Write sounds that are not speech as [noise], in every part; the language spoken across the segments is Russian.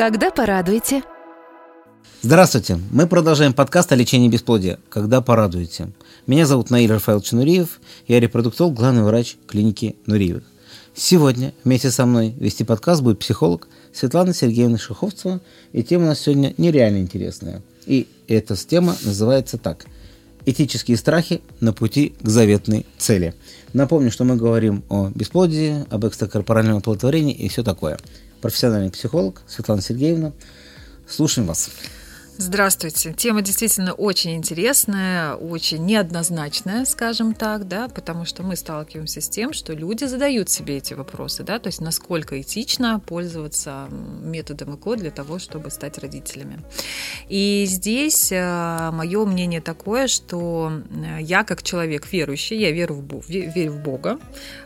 Когда порадуете? Здравствуйте! Мы продолжаем подкаст о лечении бесплодия «Когда порадуете». Меня зовут Наиль Рафаэлович Нуриев, я репродуктолог, главный врач клиники Нуриевых. Сегодня вместе со мной вести подкаст будет психолог Светлана Сергеевна Шаховцева, и тема у нас сегодня нереально интересная. И эта тема называется так – «Этические страхи на пути к заветной цели». Напомню, что мы говорим о бесплодии, об экстракорпоральном оплодотворении и все такое. Профессиональный психолог Светлана Сергеевна. Слушаем вас. Здравствуйте. Тема действительно очень интересная, очень неоднозначная, скажем так, да, потому что мы сталкиваемся с тем, что люди задают себе эти вопросы, да, то есть насколько этично пользоваться методом ЭКО для того, чтобы стать родителями. И здесь э, мое мнение такое, что э, я как человек верующий, я верю в, верю в Бога,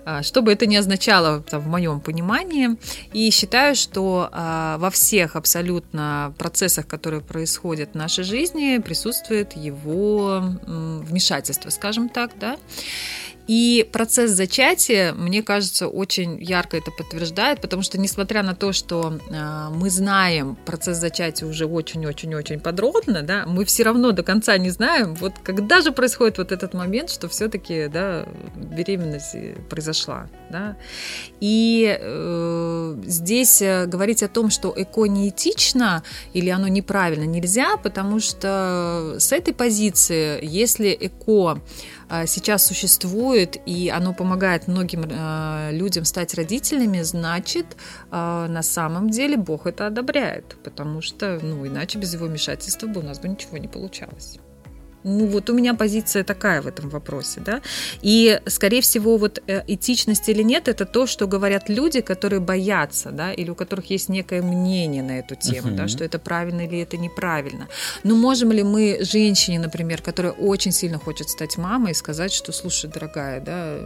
э, что бы это ни означало там, в моем понимании, и считаю, что во всех абсолютно процессах, которые происходят происходит в нашей жизни, присутствует его вмешательство, скажем так, да. И процесс зачатия, мне кажется, очень ярко это подтверждает, потому что, несмотря на то, что э, мы знаем процесс зачатия уже очень-очень-очень подробно, да, мы все равно до конца не знаем, вот когда же происходит вот этот момент, что все-таки да, беременность произошла. Да. И э, здесь э, говорить о том, что эко неэтично или оно неправильно, нельзя, потому что с этой позиции, если эко сейчас существует, и оно помогает многим а, людям стать родителями, значит, а, на самом деле Бог это одобряет, потому что, ну, иначе без его вмешательства бы у нас бы ничего не получалось. Ну, вот у меня позиция такая в этом вопросе, да. И, скорее всего, вот э, этичность или нет, это то, что говорят люди, которые боятся, да, или у которых есть некое мнение на эту тему, uh-huh. да, что это правильно или это неправильно. Но можем ли мы женщине, например, которая очень сильно хочет стать мамой, сказать, что, слушай, дорогая, да,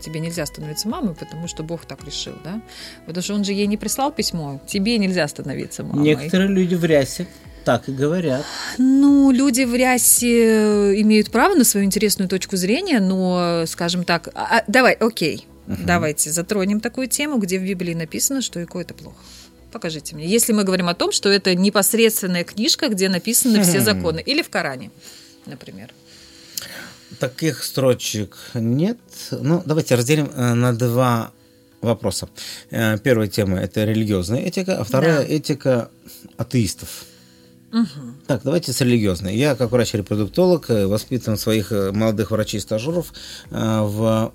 тебе нельзя становиться мамой, потому что Бог так решил, да? Потому что он же ей не прислал письмо, тебе нельзя становиться мамой. Некоторые люди в рясе так и говорят. Ну, люди в рясе имеют право на свою интересную точку зрения, но, скажем так, а, а давай, окей, угу. давайте затронем такую тему, где в Библии написано, что ИКО это плохо. Покажите мне. Если мы говорим о том, что это непосредственная книжка, где написаны все законы, или в Коране, например. Таких строчек нет. Ну, давайте разделим э, на два вопроса. Э, первая тема это религиозная этика, а вторая да. этика атеистов. Угу. Так, давайте с религиозной. Я, как врач-репродуктолог, э, воспитан своих э, молодых врачей-стажеров э, в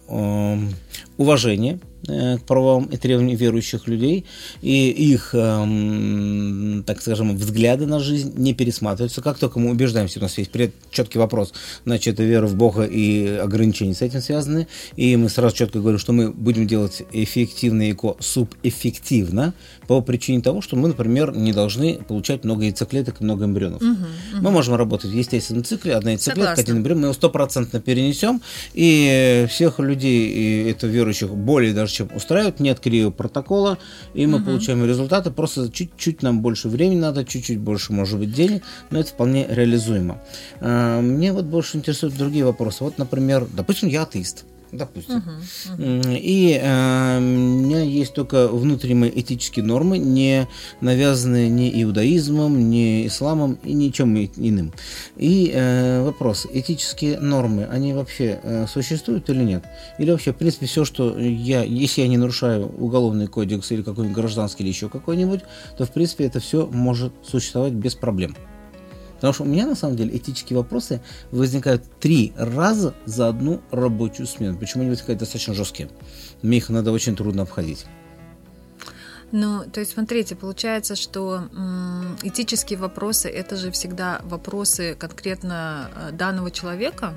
уважении к правам и требованиям верующих людей, и их, эм, так скажем, взгляды на жизнь не пересматриваются. Как только мы убеждаемся, у нас есть четкий вопрос, значит, вера в Бога и ограничения с этим связаны, и мы сразу четко говорим, что мы будем делать эффективно ЭКО субэффективно, по причине того, что мы, например, не должны получать много яйцеклеток и много эмбрионов. Угу, угу. Мы можем работать в естественном цикле, одна яйцеклетка, один эмбрион, мы его стопроцентно перенесем, и всех людей, и это верующих, более даже чем устраивает, нет крио протокола, и мы угу. получаем результаты, просто чуть-чуть нам больше времени надо, чуть-чуть больше, может быть, денег, но это вполне реализуемо. А, мне вот больше интересуют другие вопросы. Вот, например, допустим, я атеист допустим. Uh-huh, uh-huh. И э, у меня есть только внутренние этические нормы, не навязанные ни иудаизмом, ни исламом и ничем иным. И э, вопрос, этические нормы, они вообще э, существуют или нет? Или вообще, в принципе, все, что я, если я не нарушаю уголовный кодекс или какой-нибудь гражданский или еще какой-нибудь, то, в принципе, это все может существовать без проблем. Потому что у меня на самом деле этические вопросы возникают три раза за одну рабочую смену. Почему они возникают достаточно жесткие? Мне их надо очень трудно обходить. Ну, то есть, смотрите, получается, что этические вопросы это же всегда вопросы конкретно э, данного человека,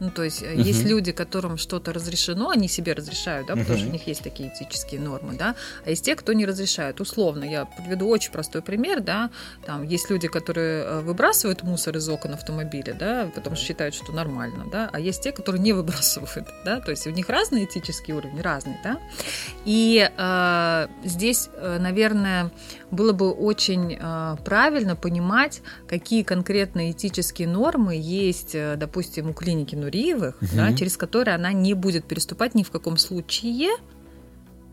ну, то есть, uh-huh. есть люди, которым что-то разрешено, они себе разрешают, да, потому что у них есть такие этические нормы, да, а есть те, кто не разрешают. Условно, я подведу очень простой пример, да, там есть люди, которые э, выбрасывают мусор из окон автомобиля, да, потому что считают, что нормально, да, а есть те, которые не [laughs] выбрасывают, да, то есть у них разный этический уровень, разный, да, и э, здесь, э, наверное, было бы очень э, правильно понимать, какие конкретные этические нормы есть, допустим, у клиники Нуриевых, угу. да, через которые она не будет переступать ни в каком случае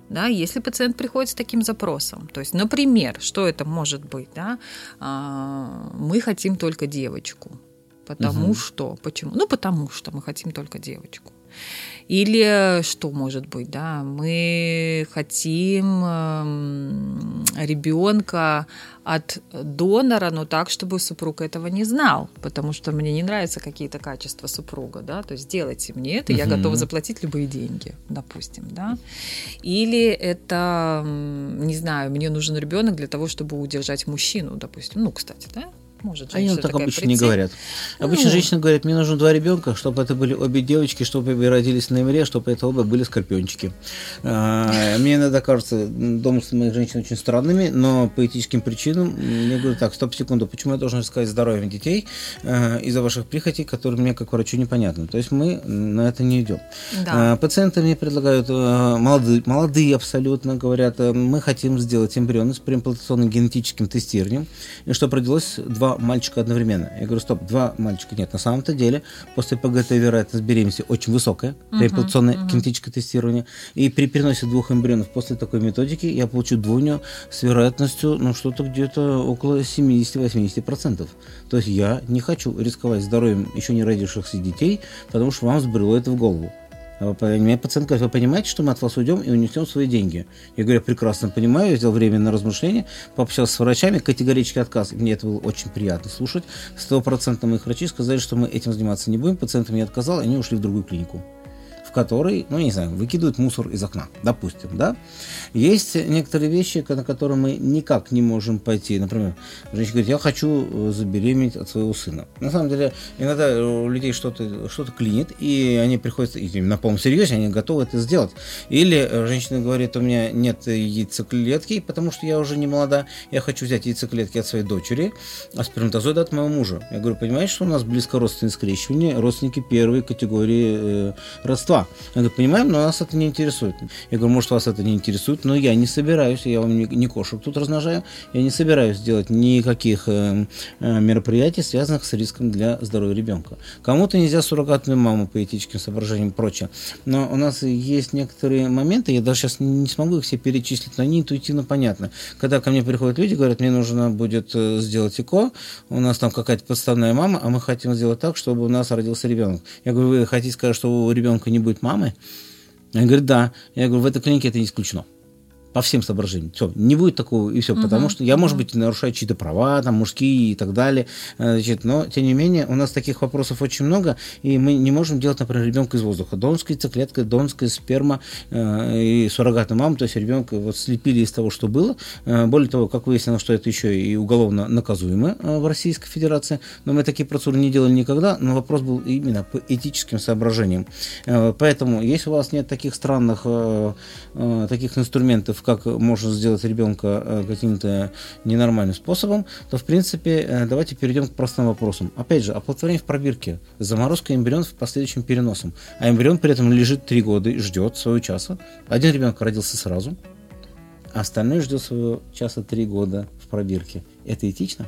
да, если пациент приходит с таким запросом. То есть, например, что это может быть? Да? А, мы хотим только девочку. Потому угу. что. Почему? Ну, потому что мы хотим только девочку. Или что может быть, да, мы хотим эм, ребенка от донора, но так, чтобы супруг этого не знал, потому что мне не нравятся какие-то качества супруга, да, то есть сделайте мне это, я готова заплатить любые деньги, допустим, да. Или это, не знаю, мне нужен ребенок для того, чтобы удержать мужчину, допустим, ну, кстати, да, может Они так обычно прийти. не говорят. Обычно ну, женщины говорят, мне нужно два ребенка, чтобы это были обе девочки, чтобы обе родились на ноябре, чтобы это оба были скорпиончики. А, мне иногда кажется, домыслы моих женщин очень странными, но по этическим причинам мне говорят, так, стоп, секунду, почему я должен искать здоровье детей а, из-за ваших прихотей, которые мне как врачу непонятны. То есть мы на это не идем. Да. А, пациенты мне предлагают, молодые, молодые абсолютно, говорят, мы хотим сделать эмбрионы с преимплантационным генетическим тестированием, и чтобы родилось два мальчика одновременно. Я говорю, стоп, два мальчика. Нет, на самом-то деле после ПГТ вероятность беременности очень высокая, uh-huh, репликационное uh-huh. кинетическое тестирование. И при переносе двух эмбрионов после такой методики я получу двойню с вероятностью, ну, что-то где-то около 70-80%. То есть я не хочу рисковать здоровьем еще не родившихся детей, потому что вам сбрело это в голову. Меня пациент говорит, вы понимаете, что мы от вас уйдем и унесем свои деньги? Я говорю, прекрасно понимаю, я сделал время на размышление, пообщался с врачами, категорический отказ. Мне это было очень приятно слушать. Стопроцентно моих врачи сказали, что мы этим заниматься не будем, пациент мне отказал, они ушли в другую клинику который, ну, не знаю, выкидывает мусор из окна, допустим, да. Есть некоторые вещи, на которые мы никак не можем пойти. Например, женщина говорит, я хочу э, забеременеть от своего сына. На самом деле, иногда у людей что-то что клинит, и они приходят, и на полном серьезе, они готовы это сделать. Или э, женщина говорит, у меня нет яйцеклетки, потому что я уже не молода, я хочу взять яйцеклетки от своей дочери, а сперматозоиды от моего мужа. Я говорю, понимаешь, что у нас близко родственные скрещивания, родственники первой категории э, родства. Я говорю, понимаем, но нас это не интересует. Я говорю, может, вас это не интересует, но я не собираюсь, я вам не, не кошек тут размножаю, я не собираюсь делать никаких э, э, мероприятий, связанных с риском для здоровья ребенка. Кому-то нельзя суррогатную маму по этическим соображениям и прочее. Но у нас есть некоторые моменты, я даже сейчас не смогу их все перечислить, но они интуитивно понятны. Когда ко мне приходят люди, говорят, мне нужно будет э, сделать ЭКО, у нас там какая-то подставная мама, а мы хотим сделать так, чтобы у нас родился ребенок. Я говорю, вы хотите сказать, что у ребенка не будет будет мамы? Он говорит, да. Я говорю, в этой клинике это не исключено по всем соображениям. Все, не будет такого и все, угу. потому что я, может быть, нарушаю чьи-то права, там, мужские и так далее, э, значит, но, тем не менее, у нас таких вопросов очень много, и мы не можем делать, например, ребенка из воздуха. Донская яйцеклетка, донская сперма э, и суррогатная мама, то есть ребенка вот слепили из того, что было. Э, более того, как выяснилось, что это еще и уголовно наказуемо э, в Российской Федерации, но мы такие процедуры не делали никогда, но вопрос был именно по этическим соображениям. Э, поэтому, если у вас нет таких странных э, э, таких инструментов, как можно сделать ребенка э, каким-то ненормальным способом, то, в принципе, э, давайте перейдем к простым вопросам. Опять же, оплодотворение в пробирке, заморозка эмбрионов последующим переносом. А эмбрион при этом лежит три года и ждет своего часа. Один ребенок родился сразу, а остальной ждет своего часа три года в пробирке. Это этично?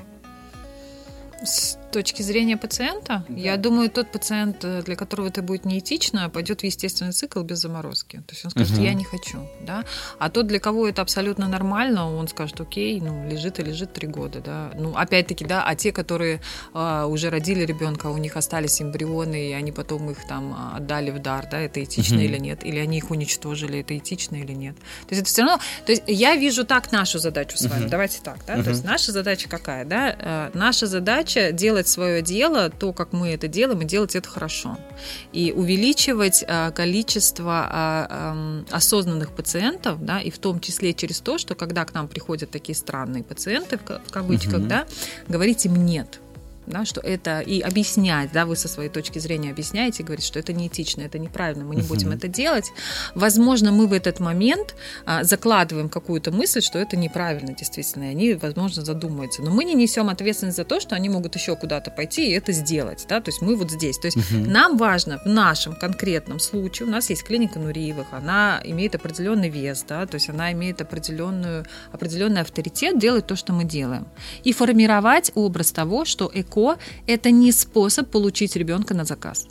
Точки зрения пациента, да. я думаю, тот пациент, э, для которого это будет неэтично, пойдет в естественный цикл без заморозки. То есть он скажет, угу. я не хочу. Да? А тот, для кого это абсолютно нормально, он скажет, окей, ну, лежит и лежит три года. Да? Ну, опять-таки, да, а те, которые а, уже родили ребенка, у них остались эмбрионы, и они потом их там а, отдали в дар, да, это этично угу. или нет, или они их уничтожили, это этично или нет. То есть это все равно, то есть я вижу так нашу задачу с вами, угу. давайте так, да, угу. то есть наша задача какая, да, э, наша задача делать делать свое дело, то, как мы это делаем, и делать это хорошо. И увеличивать а, количество а, осознанных пациентов, да, и в том числе через то, что когда к нам приходят такие странные пациенты, в кавычках, угу. да, говорить им нет да, что это и объяснять, да, вы со своей точки зрения объясняете, говорите, что это неэтично, это неправильно, мы не uh-huh. будем это делать. Возможно, мы в этот момент а, закладываем какую-то мысль, что это неправильно, действительно, и они, возможно, задумаются. Но мы не несем ответственность за то, что они могут еще куда-то пойти и это сделать, да, то есть мы вот здесь. То есть uh-huh. нам важно в нашем конкретном случае, у нас есть клиника Нуриевых, она имеет определенный вес, да, то есть она имеет определенную, определенный авторитет делать то, что мы делаем. И формировать образ того, что эко легко, это не способ получить ребенка на заказ.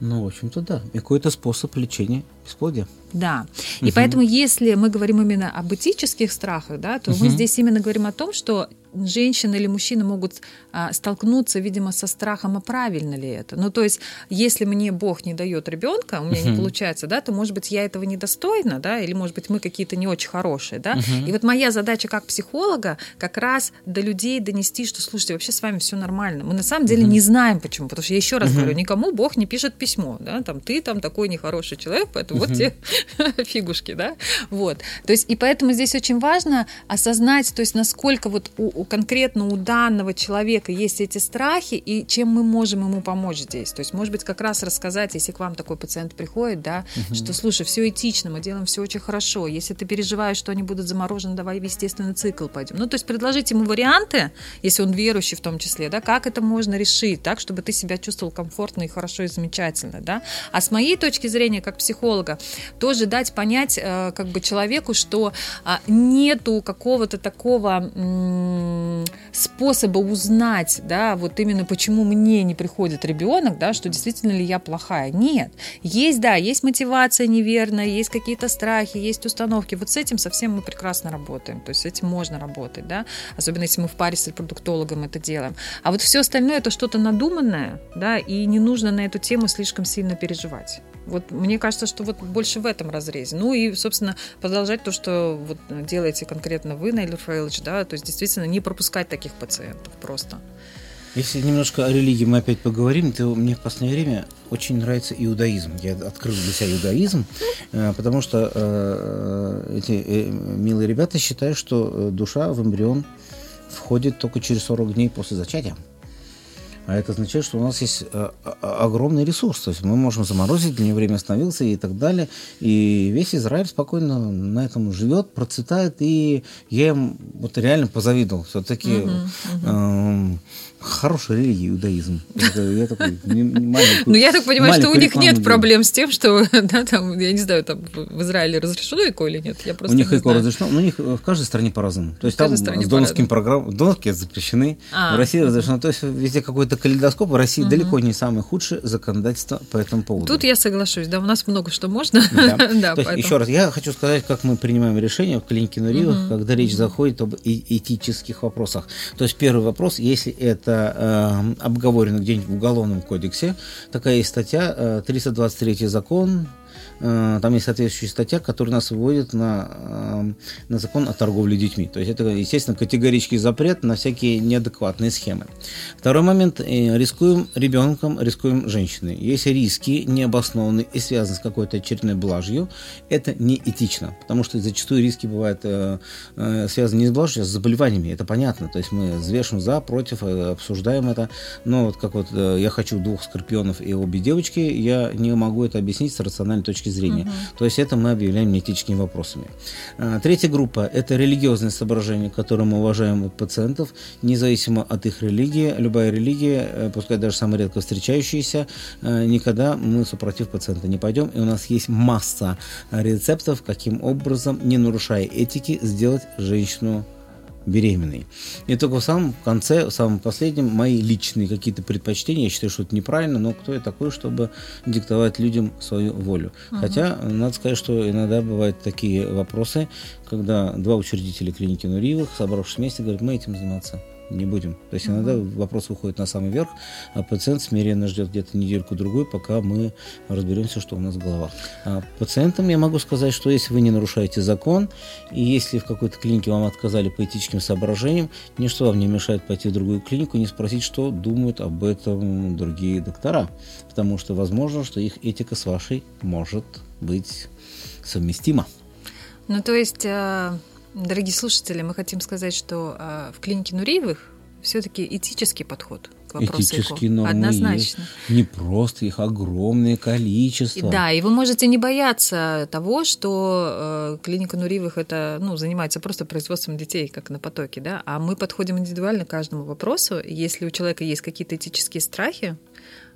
Ну, в общем-то, да. И какой-то способ лечения бесплодия. Да. И угу. поэтому, если мы говорим именно об этических страхах, да, то угу. мы здесь именно говорим о том, что женщина или мужчина могут а, столкнуться, видимо, со страхом, а правильно ли это. Ну, то есть, если мне Бог не дает ребенка, у меня uh-huh. не получается, да, то, может быть, я этого недостойна, да, или, может быть, мы какие-то не очень хорошие, да. Uh-huh. И вот моя задача как психолога как раз до людей донести, что, слушайте, вообще с вами все нормально. Мы на самом деле uh-huh. не знаем, почему. Потому что я еще раз говорю, никому Бог не пишет письмо, да, там, ты там такой нехороший человек, поэтому вот тебе [laughs] фигушки, да. Вот. То есть, и поэтому здесь очень важно осознать, то есть, насколько вот у, конкретно у данного человека есть эти страхи, и чем мы можем ему помочь здесь. То есть, может быть, как раз рассказать, если к вам такой пациент приходит, да, угу. что, слушай, все этично, мы делаем все очень хорошо. Если ты переживаешь, что они будут заморожены, давай в естественный цикл пойдем. Ну, то есть, предложить ему варианты, если он верующий в том числе, да, как это можно решить, так, чтобы ты себя чувствовал комфортно и хорошо и замечательно, да. А с моей точки зрения, как психолога, тоже дать понять э, как бы человеку, что а, нету какого-то такого способа узнать, да, вот именно почему мне не приходит ребенок, да, что действительно ли я плохая. Нет. Есть, да, есть мотивация неверная, есть какие-то страхи, есть установки. Вот с этим совсем мы прекрасно работаем. То есть с этим можно работать, да, особенно если мы в паре с репродуктологом это делаем. А вот все остальное это что-то надуманное, да, и не нужно на эту тему слишком сильно переживать. Вот мне кажется, что вот больше в этом разрезе. Ну и, собственно, продолжать то, что вот делаете конкретно вы, Нейлер Фрейлович, да, то есть действительно не пропускать таких пациентов просто. Если немножко о религии мы опять поговорим, то мне в последнее время очень нравится иудаизм. Я открыл для себя иудаизм, э, потому что э, эти э, милые ребята считают, что душа в эмбрион входит только через 40 дней после зачатия. А это означает, что у нас есть э, огромный ресурс. То есть мы можем заморозить, для него время остановился и так далее. И весь Израиль спокойно на этом живет, процветает. И я им вот реально позавидовал. Все-таки uh-huh, uh-huh хорошая религия, иудаизм. Я такой, [laughs] ну, я так понимаю, что у них нет проблем с тем, что, [laughs] да, там, я не знаю, там в Израиле разрешено ЭКО или нет. Я просто у них ЭКО разрешено, но у них в каждой стране по-разному. То есть там с донорским программам, донорские запрещены, а. в России разрешено. То есть везде какой-то калейдоскоп, в России далеко не самое худшее законодательство по этому поводу. Тут я соглашусь, да, у нас много что можно. Да. [laughs] Еще раз, я хочу сказать, как мы принимаем решения в клинике Нуриевых, когда речь заходит об этических вопросах. То есть первый вопрос, если это э, обговорено где-нибудь в Уголовном кодексе. Такая есть статья, э, 323 закон, там есть соответствующая статья, которая нас выводит на, э, на закон о торговле детьми. То есть это, естественно, категорический запрет на всякие неадекватные схемы. Второй момент. Э, рискуем ребенком, рискуем женщиной. Если риски необоснованные и связаны с какой-то очередной блажью, это не этично, потому что зачастую риски бывают связаны не с блажью, а с заболеваниями. Это понятно. То есть мы взвешиваем за, против, обсуждаем это. Но вот как вот я хочу двух скорпионов и обе девочки, я не могу это объяснить с рациональной точки зрения. Угу. То есть это мы объявляем неэтическими вопросами. А, третья группа – это религиозные соображения, которые мы уважаем у пациентов, независимо от их религии. Любая религия, э, пускай даже самая редко встречающаяся, э, никогда мы супротив пациента не пойдем. И у нас есть масса рецептов, каким образом, не нарушая этики, сделать женщину беременной. И только в самом конце, в самом последнем, мои личные какие-то предпочтения, я считаю, что это неправильно, но кто я такой, чтобы диктовать людям свою волю. Угу. Хотя, надо сказать, что иногда бывают такие вопросы, когда два учредителя клиники Нуриевых, собравшись вместе, говорят, мы этим заниматься не будем. То есть иногда вопрос выходит на самый верх, а пациент смиренно ждет где-то недельку-другую, пока мы разберемся, что у нас в головах. А пациентам я могу сказать, что если вы не нарушаете закон, и если в какой-то клинике вам отказали по этическим соображениям, ничто вам не мешает пойти в другую клинику и не спросить, что думают об этом другие доктора. Потому что возможно, что их этика с вашей может быть совместима. Ну, то есть э, Дорогие слушатели, мы хотим сказать, что э, в клинике Нуриевых все-таки этический подход к вопросу Этические ЭКО. нормы Однозначно. Есть. Не просто их огромное количество. Да, и вы можете не бояться того, что э, клиника Нуриевых это, ну, занимается просто производством детей, как на потоке, да, а мы подходим индивидуально к каждому вопросу. Если у человека есть какие-то этические страхи,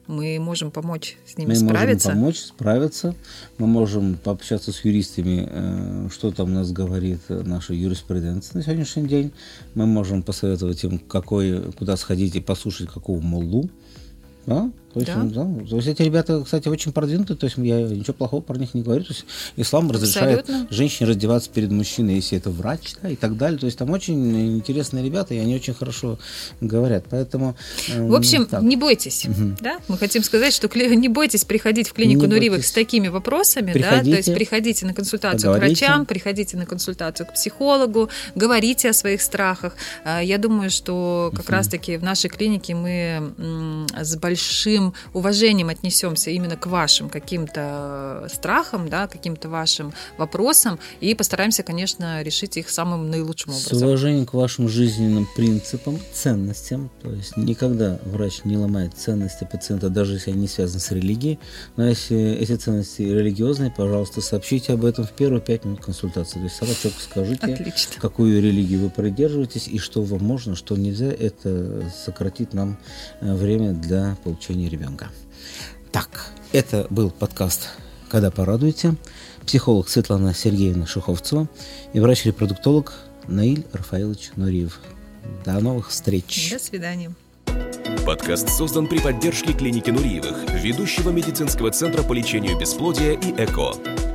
мы можем помочь с ними мы справиться. Мы можем помочь справиться, мы можем пообщаться с юристами, э, что там у нас говорит наша юриспруденция на сегодняшний день. Мы можем посоветовать им, какой, куда сходить и послушать какого моллу. Да? Очень, да? Да. То есть эти ребята, кстати, очень продвинутые, то есть я ничего плохого про них не говорю. То есть ислам разрешает Абсолютно. женщине раздеваться перед мужчиной, если это врач, да, и так далее. То есть там очень интересные ребята, и они очень хорошо говорят. Поэтому. Э, в общем, так. не бойтесь, угу. да? Мы хотим сказать, что не бойтесь приходить в клинику не Нуривых бойтесь. с такими вопросами, приходите, да, то есть приходите на консультацию к врачам, приходите на консультацию к психологу, говорите о своих страхах. А, я думаю, что как угу. раз-таки в нашей клинике мы с большим уважением отнесемся именно к вашим каким-то страхам, да, каким-то вашим вопросам и постараемся, конечно, решить их самым наилучшим образом. С уважением к вашим жизненным принципам, ценностям, то есть никогда врач не ломает ценности пациента, даже если они связаны с религией, но если эти ценности религиозные, пожалуйста, сообщите об этом в первые пять минут консультации. То есть сразу четко скажите, Отлично. какую религию вы придерживаетесь и что вам можно, что нельзя. Это сократит нам э, время для получения ребенка. Так, это был подкаст «Когда порадуете». Психолог Светлана Сергеевна Шуховцева и врач-репродуктолог Наиль Рафаилович Нуриев. До новых встреч. До свидания. Подкаст создан при поддержке клиники Нуриевых, ведущего медицинского центра по лечению бесплодия и ЭКО.